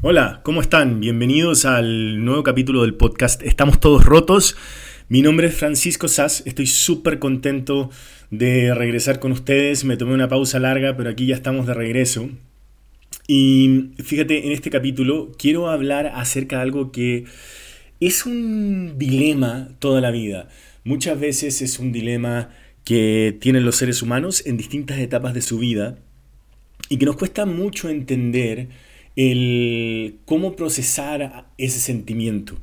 Hola, ¿cómo están? Bienvenidos al nuevo capítulo del podcast Estamos todos rotos. Mi nombre es Francisco Sass, estoy súper contento de regresar con ustedes. Me tomé una pausa larga, pero aquí ya estamos de regreso. Y fíjate, en este capítulo quiero hablar acerca de algo que es un dilema toda la vida. Muchas veces es un dilema que tienen los seres humanos en distintas etapas de su vida y que nos cuesta mucho entender el cómo procesar ese sentimiento.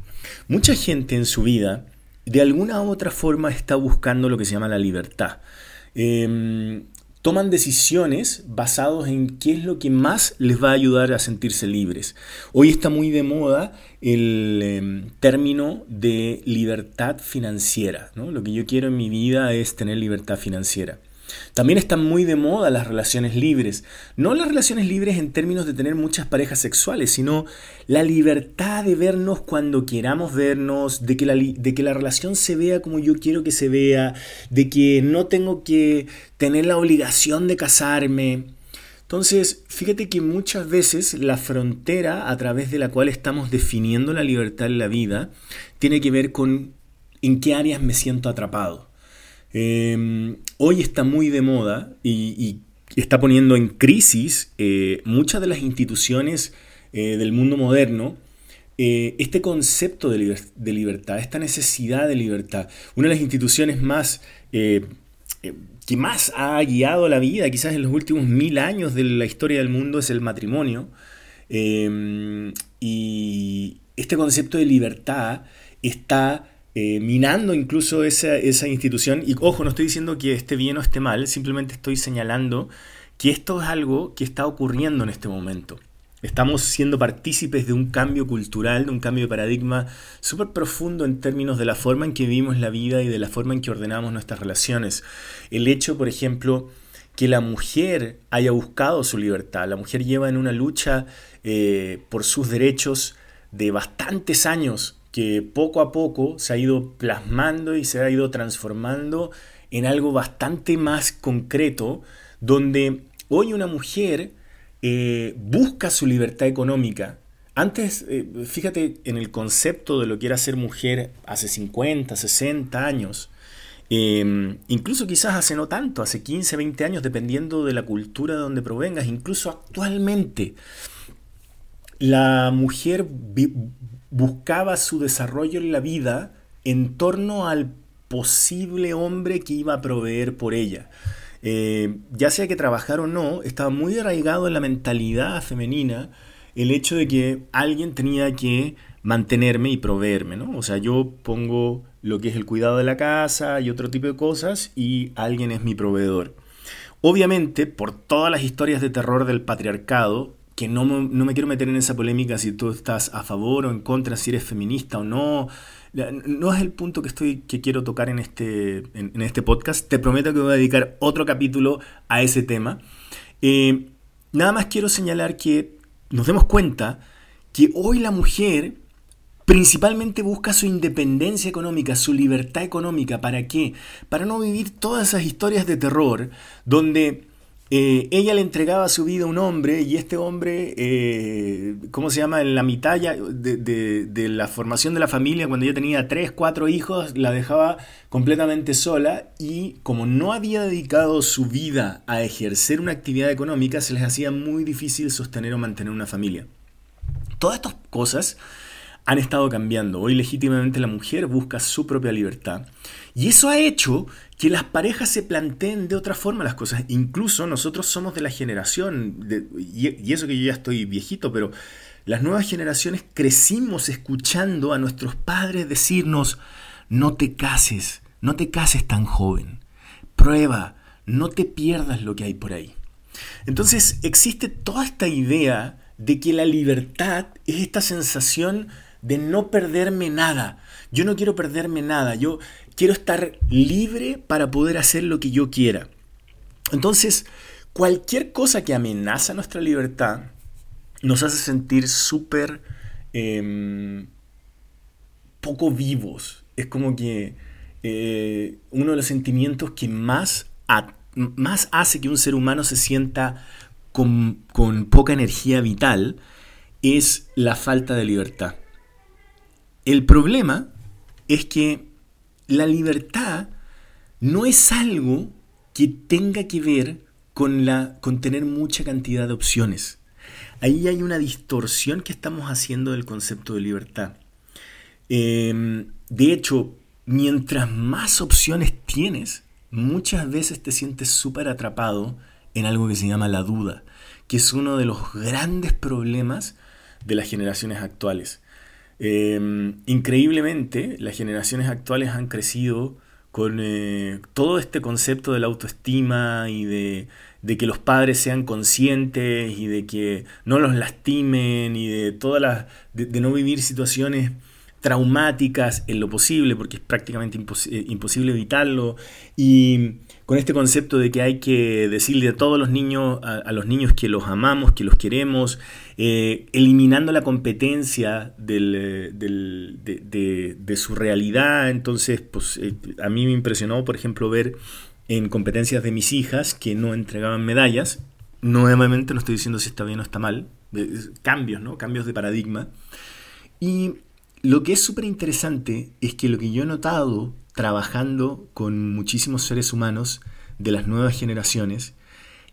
Mucha gente en su vida, de alguna u otra forma, está buscando lo que se llama la libertad. Em, toman decisiones basados en qué es lo que más les va a ayudar a sentirse libres. Hoy está muy de moda el em, término de libertad financiera. Lo que yo quiero en mi vida es tener libertad financiera. También están muy de moda las relaciones libres. No las relaciones libres en términos de tener muchas parejas sexuales, sino la libertad de vernos cuando queramos vernos, de que, la, de que la relación se vea como yo quiero que se vea, de que no tengo que tener la obligación de casarme. Entonces, fíjate que muchas veces la frontera a través de la cual estamos definiendo la libertad en la vida tiene que ver con en qué áreas me siento atrapado. Em, hoy está muy de moda y, está poniendo en crisis eh, muchas de las instituciones eh, del mundo moderno eh, este concepto de, libertad, esta necesidad de libertad. Una de las instituciones más que más ha guiado la vida, quizás en los últimos mil años de la historia del mundo, es el matrimonio. Em, y este concepto de libertad está eh, minando incluso esa, institución. Y ojo, no estoy diciendo que esté bien o esté mal, simplemente estoy señalando que esto es algo que está ocurriendo en este momento. Estamos siendo partícipes de un cambio cultural, de un cambio de paradigma súper profundo en términos de la forma en que vivimos la vida y de la forma en que ordenamos nuestras relaciones. El hecho, por ejemplo, que la mujer haya buscado su libertad. La mujer lleva en una lucha eh, por sus derechos de bastantes años que poco a poco se ha ido plasmando y se ha ido transformando en algo bastante más concreto, donde hoy una mujer eh, busca su libertad económica. Antes, eh, fíjate en el concepto de lo que era ser mujer hace 50, 60 años, em, incluso quizás hace no tanto, hace 15, 20 años, dependiendo de la cultura de donde provengas, incluso actualmente, la mujer buscaba su desarrollo en la vida en torno al posible hombre que iba a proveer por ella. Eh, ya sea que trabajar o no, estaba muy arraigado en la mentalidad femenina el hecho de que alguien tenía que mantenerme y proveerme, ¿no? O sea, yo pongo lo que es el cuidado de la casa y otro tipo de cosas y alguien es mi proveedor. Obviamente, por todas las historias de terror del patriarcado, que no, me quiero meter en esa polémica si tú estás a favor o en contra, si eres feminista o no. No es el punto que, estoy, que quiero tocar en este, en, este podcast. Te prometo que voy a dedicar otro capítulo a ese tema. Eh, nada más quiero señalar que nos demos cuenta que hoy la mujer principalmente busca su independencia económica, su libertad económica. ¿Para qué? Para no vivir todas esas historias de terror donde eh, ella le entregaba su vida a un hombre y este hombre, eh, ¿cómo se llama? En la mitad de, la formación de la familia, cuando ella tenía tres, cuatro hijos, la dejaba completamente sola y como no había dedicado su vida a ejercer una actividad económica, se les hacía muy difícil sostener o mantener una familia. Todas estas cosas han estado cambiando. Hoy legítimamente la mujer busca su propia libertad. Y eso ha hecho que las parejas se planteen de otra forma las cosas. Incluso nosotros somos de la generación, y, eso que yo ya estoy viejito, pero las nuevas generaciones crecimos escuchando a nuestros padres decirnos, no te cases, no te cases tan joven, prueba, no te pierdas lo que hay por ahí. Entonces existe toda esta idea de que la libertad es esta sensación de no perderme nada. Yo no quiero perderme nada, yo quiero estar libre para poder hacer lo que yo quiera. Entonces, cualquier cosa que amenaza nuestra libertad nos hace sentir súper em, poco vivos. Es como que eh, uno de los sentimientos que más, más hace que un ser humano se sienta con, con poca energía vital es la falta de libertad. El problema es que la libertad no es algo que tenga que ver con, la, con tener mucha cantidad de opciones. Ahí hay una distorsión que estamos haciendo del concepto de libertad. Em, de hecho, mientras más opciones tienes, muchas veces te sientes súper atrapado en algo que se llama la duda, que es uno de los grandes problemas de las generaciones actuales. Em, increíblemente, las generaciones actuales han crecido con eh, todo este concepto de la autoestima y de, que los padres sean conscientes y de que no los lastimen y de todas las de no vivir situaciones traumáticas en lo posible, porque es prácticamente eh, imposible evitarlo, y con este concepto de que hay que decirle a todos los niños, a, los niños que los amamos, que los queremos, eh, eliminando la competencia eh, de, su realidad. Entonces, pues a mí me impresionó, por ejemplo, ver en competencias de mis hijas que no entregaban medallas. Nuevamente no estoy diciendo si está bien o está mal, cambios, ¿no? Cambios de paradigma. Y lo que es súper interesante es que lo que yo he notado trabajando con muchísimos seres humanos de las nuevas generaciones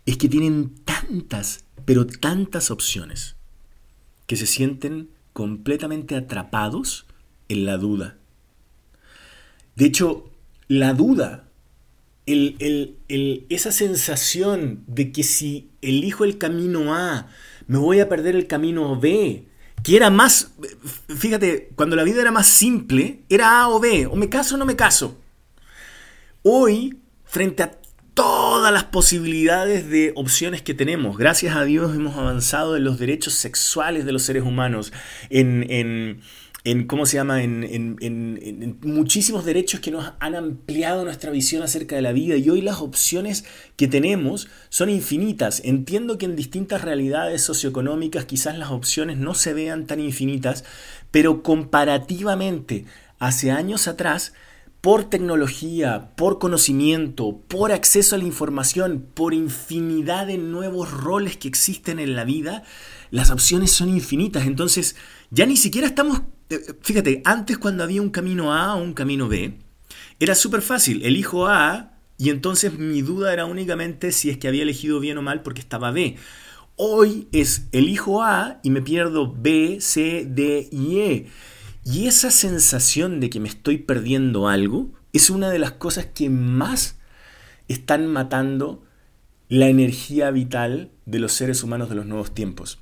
es que tienen tantas, pero tantas opciones, que se sienten completamente atrapados en la duda. De hecho, la duda, esa sensación de que si elijo el camino A, me voy a perder el camino B, que era más, fíjate, cuando la vida era más simple, era A o B, o me caso o no me caso. Hoy, frente a todas las posibilidades de opciones que tenemos, gracias a Dios hemos avanzado en los derechos sexuales de los seres humanos, en, en en cómo se llama, en, muchísimos derechos que nos han ampliado nuestra visión acerca de la vida y hoy las opciones que tenemos son infinitas. Entiendo que en distintas realidades socioeconómicas quizás las opciones no se vean tan infinitas, pero comparativamente hace años atrás, por tecnología, por conocimiento, por acceso a la información, por infinidad de nuevos roles que existen en la vida, las opciones son infinitas. Entonces, ya ni siquiera estamos fíjate, antes cuando había un camino A o un camino B, era súper fácil, elijo A y entonces mi duda era únicamente si es que había elegido bien o mal porque estaba B. Hoy es elijo A y me pierdo B, C, D y E. Y esa sensación de que me estoy perdiendo algo es una de las cosas que más están matando la energía vital de los seres humanos de los nuevos tiempos.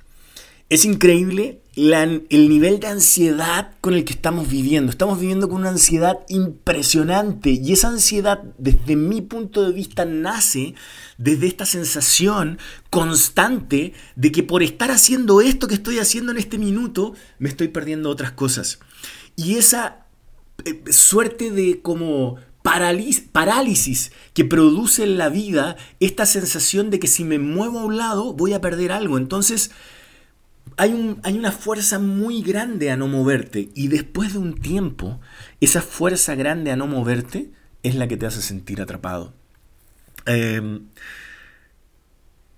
Es increíble el nivel de ansiedad con el que estamos viviendo. Estamos viviendo con una ansiedad impresionante y esa ansiedad desde mi punto de vista nace desde esta sensación constante de que por estar haciendo esto que estoy haciendo en este minuto me estoy perdiendo otras cosas. Y esa eh, suerte de como parálisis que produce en la vida esta sensación de que si me muevo a un lado voy a perder algo. Entonces, hay, una fuerza muy grande a no moverte y después de un tiempo, esa fuerza grande a no moverte es la que te hace sentir atrapado. Em,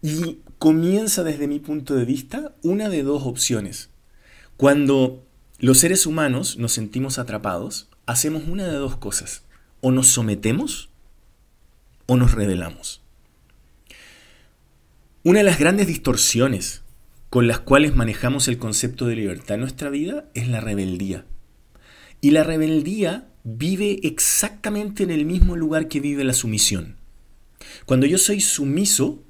y comienza desde mi punto de vista una de dos opciones. Cuando los seres humanos nos sentimos atrapados, hacemos una de dos cosas. O nos sometemos o nos rebelamos. Una de las grandes distorsiones con las cuales manejamos el concepto de libertad en nuestra vida es la rebeldía. Y la rebeldía vive exactamente en el mismo lugar que vive la sumisión. Cuando yo soy sumiso,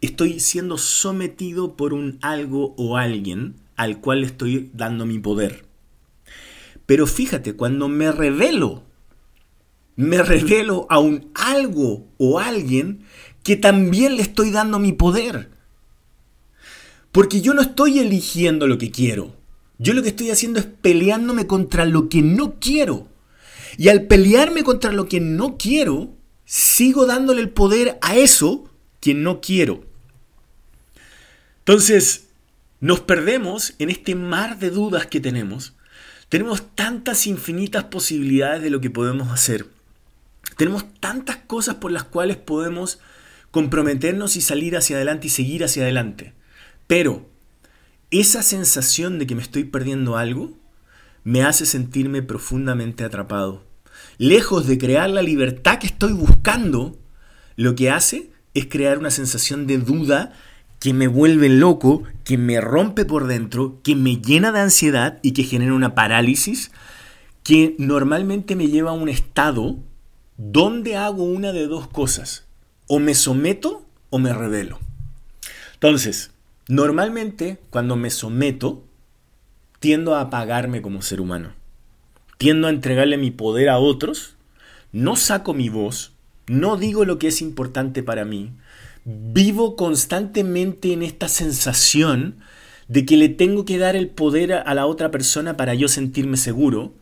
estoy siendo sometido por un algo o alguien al cual estoy dando mi poder. Pero fíjate, cuando me revelo, me revelo a un algo o alguien que también le estoy dando mi poder. Porque yo no estoy eligiendo lo que quiero. Yo lo que estoy haciendo es peleándome contra lo que no quiero. Y al pelearme contra lo que no quiero, sigo dándole el poder a eso que no quiero. Entonces, nos perdemos en este mar de dudas que tenemos. Tenemos tantas infinitas posibilidades de lo que podemos hacer. Tenemos tantas cosas por las cuales podemos comprometernos y salir hacia adelante y seguir hacia adelante. Pero esa sensación de que me estoy perdiendo algo me hace sentirme profundamente atrapado. Lejos de crear la libertad que estoy buscando, lo que hace es crear una sensación de duda que me vuelve loco, que me rompe por dentro, que me llena de ansiedad y que genera una parálisis que normalmente me lleva a un estado donde hago una de dos cosas. O me someto o me revelo. Entonces, normalmente cuando me someto, tiendo a apagarme como ser humano. Tiendo a entregarle mi poder a otros, no saco mi voz, no digo lo que es importante para mí, vivo constantemente en esta sensación de que le tengo que dar el poder a la otra persona para yo sentirme seguro,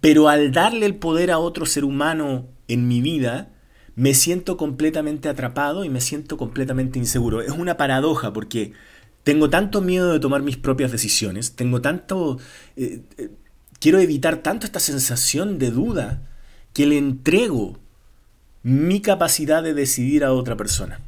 pero al darle el poder a otro ser humano en mi vida, me siento completamente atrapado y me siento completamente inseguro. Es una paradoja porque tengo tanto miedo de tomar mis propias decisiones, tengo tanto... Eh, eh, quiero evitar tanto esta sensación de duda que le entrego mi capacidad de decidir a otra persona.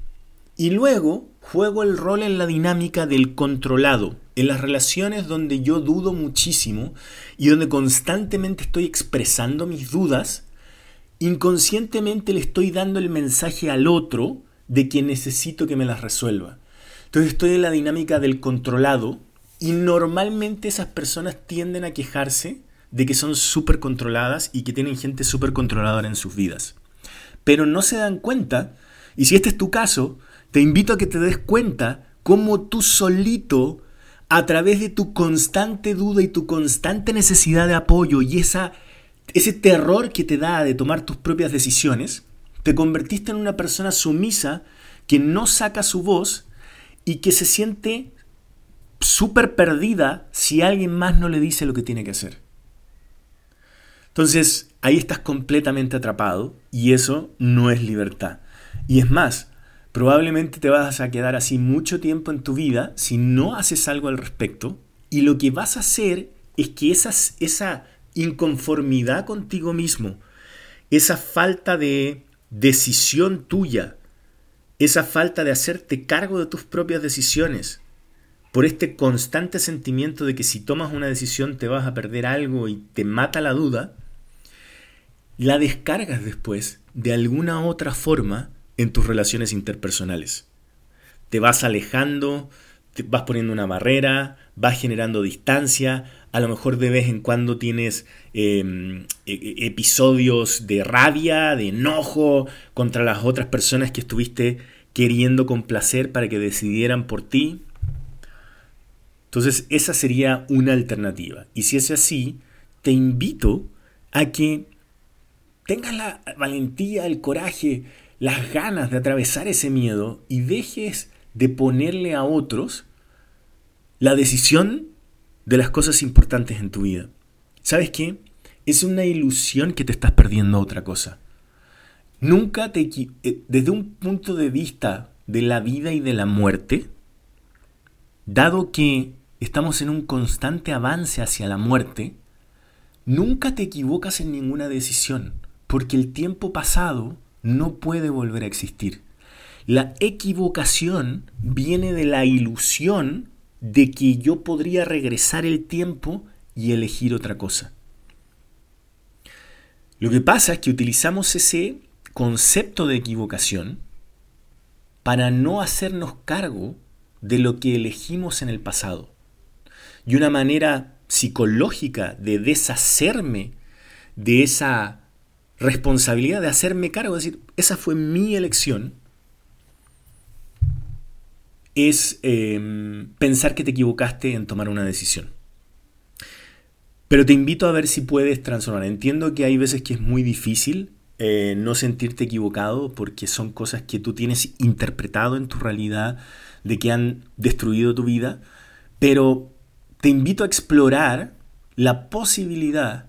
Y luego juego el rol en la dinámica del controlado, en las relaciones donde yo dudo muchísimo y donde constantemente estoy expresando mis dudas, inconscientemente le estoy dando el mensaje al otro de que necesito que me las resuelva. Entonces estoy en la dinámica del controlado y normalmente esas personas tienden a quejarse de que son súper controladas y que tienen gente súper controladora en sus vidas. Pero no se dan cuenta, y si este es tu caso, te invito a que te des cuenta cómo tú solito, a través de tu constante duda y tu constante necesidad de apoyo y esa, ese terror que te da de tomar tus propias decisiones, te convertiste en una persona sumisa que no saca su voz y que se siente súper perdida si alguien más no le dice lo que tiene que hacer. Entonces, ahí estás completamente atrapado y eso no es libertad. Y es más, probablemente te vas a quedar así mucho tiempo en tu vida si no haces algo al respecto y lo que vas a hacer es que esa inconformidad contigo mismo, esa falta de decisión tuya, esa falta de hacerte cargo de tus propias decisiones, por este constante sentimiento de que si tomas una decisión te vas a perder algo y te mata la duda, la descargas después de alguna otra forma en tus relaciones interpersonales. Te vas alejando, te vas poniendo una barrera, vas generando distancia, a lo mejor de vez en cuando tienes em, e, e, episodios de rabia, de enojo contra las otras personas que estuviste queriendo complacer para que decidieran por ti. Entonces esa sería una alternativa. Y si es así, te invito a que tengas la valentía, el coraje, las ganas de atravesar ese miedo y dejes de ponerle a otros la decisión de las cosas importantes en tu vida. ¿Sabes qué? Es una ilusión que te estás perdiendo otra cosa. Nunca te... Eh, desde un punto de vista de la vida y de la muerte, dado que estamos en un constante avance hacia la muerte, nunca te equivocas en ninguna decisión, porque el tiempo pasado no puede volver a existir. La equivocación viene de la ilusión de que yo podría regresar el tiempo y elegir otra cosa. Lo que pasa es que utilizamos ese concepto de equivocación para no hacernos cargo de lo que elegimos en el pasado. Y una manera psicológica de deshacerme de esa responsabilidad, de hacerme cargo, de decir, esa fue mi elección, es em, pensar que te equivocaste en tomar una decisión. Pero te invito a ver si puedes transformar. Entiendo que hay veces que es muy difícil eh, no sentirte equivocado porque son cosas que tú tienes interpretado en tu realidad, de que han destruido tu vida, pero te invito a explorar la posibilidad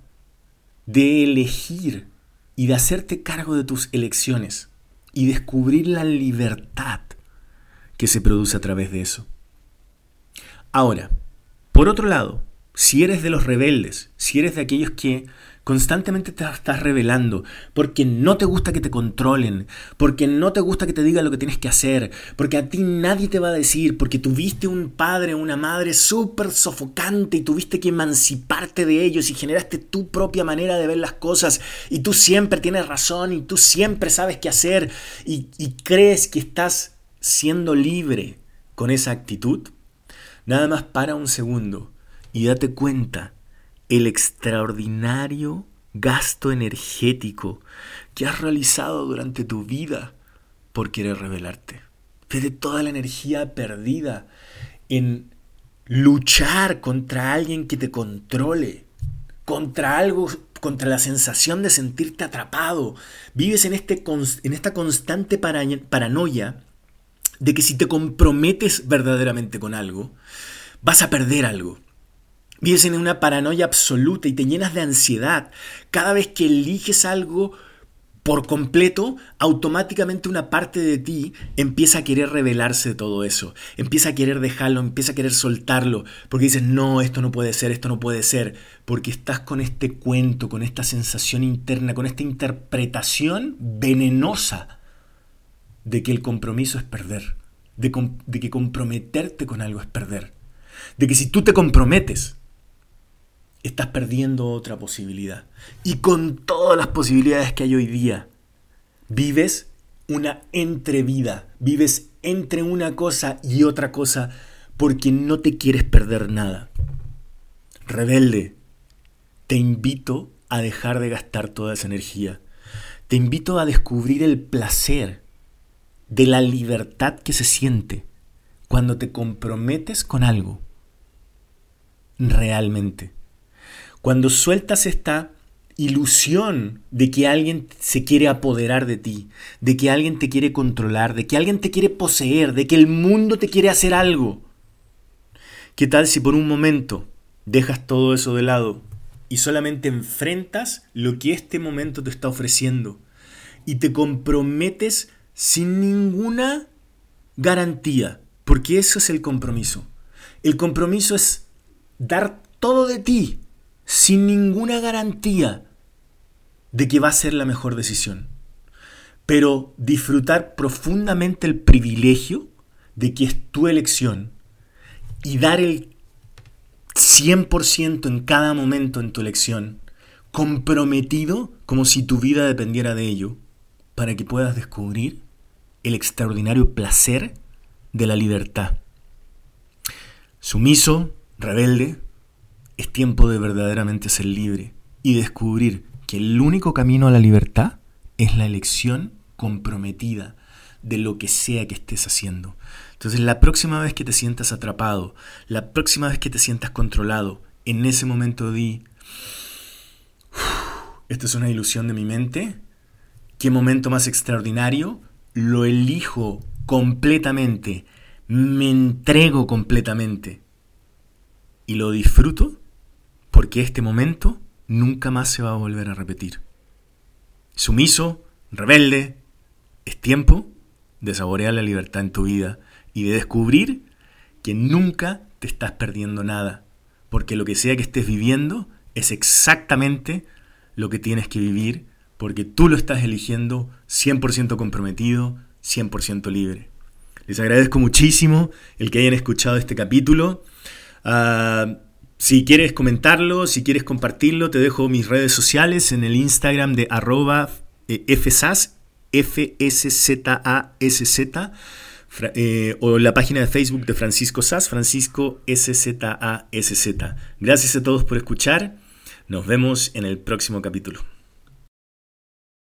de elegir y de hacerte cargo de tus elecciones y descubrir la libertad que se produce a través de eso. Ahora, por otro lado, si eres de los rebeldes, si eres de aquellos que Constantemente te estás revelando porque no te gusta que te controlen, porque no te gusta que te digan lo que tienes que hacer, porque a ti nadie te va a decir, porque tuviste un padre o una madre súper sofocante y tuviste que emanciparte de ellos y generaste tu propia manera de ver las cosas y tú siempre tienes razón y tú siempre sabes qué hacer y crees que estás siendo libre con esa actitud. Nada más para un segundo y date cuenta el extraordinario gasto energético que has realizado durante tu vida por querer revelarte. de toda la energía perdida en luchar contra alguien que te controle, contra algo, contra la sensación de sentirte atrapado. Vives en, este, en esta constante paranoia de que si te comprometes verdaderamente con algo, vas a perder algo. Vives en una paranoia absoluta y te llenas de ansiedad. Cada vez que eliges algo por completo, automáticamente una parte de ti empieza a querer revelarse de todo eso. Empieza a querer dejarlo, empieza a querer soltarlo. Porque dices, no, esto no puede ser, esto no puede ser. Porque estás con este cuento, con esta sensación interna, con esta interpretación venenosa de que el compromiso es perder. De, de que comprometerte con algo es perder. De que si tú te comprometes, estás perdiendo otra posibilidad. Y con todas las posibilidades que hay hoy día, vives una entrevida, vives entre una cosa y otra cosa porque no te quieres perder nada. Rebelde, te invito a dejar de gastar toda esa energía. Te invito a descubrir el placer de la libertad que se siente cuando te comprometes con algo realmente. Cuando sueltas esta ilusión de que alguien se quiere apoderar de ti, de que alguien te quiere controlar, de que alguien te quiere poseer, de que el mundo te quiere hacer algo. ¿Qué tal si por un momento dejas todo eso de lado y solamente enfrentas lo que este momento te está ofreciendo y te comprometes sin ninguna garantía? Porque eso es el compromiso. El compromiso es dar todo de ti sin ninguna garantía de que va a ser la mejor decisión. Pero disfrutar profundamente el privilegio de que es tu elección y dar el 100% en cada momento en tu elección, comprometido como si tu vida dependiera de ello, para que puedas descubrir el extraordinario placer de la libertad. Sumiso, rebelde, es tiempo de verdaderamente ser libre y descubrir que el único camino a la libertad es la elección comprometida de lo que sea que estés haciendo. Entonces la próxima vez que te sientas atrapado, la próxima vez que te sientas controlado, en ese momento di, esto es una ilusión de mi mente, qué momento más extraordinario, lo elijo completamente, me entrego completamente y lo disfruto porque este momento nunca más se va a volver a repetir. Sumiso, rebelde, es tiempo de saborear la libertad en tu vida y de descubrir que nunca te estás perdiendo nada, porque lo que sea que estés viviendo es exactamente lo que tienes que vivir, porque tú lo estás eligiendo 100% comprometido, 100% libre. Les agradezco muchísimo el que hayan escuchado este capítulo. Ah, si quieres comentarlo, si quieres compartirlo, te dejo mis redes sociales en el Instagram de arroba eh, FSAS, eh, o la página de Facebook de Francisco Sass, Francisco S-Z-A-S-Z. Gracias a todos por escuchar. Nos vemos en el próximo capítulo.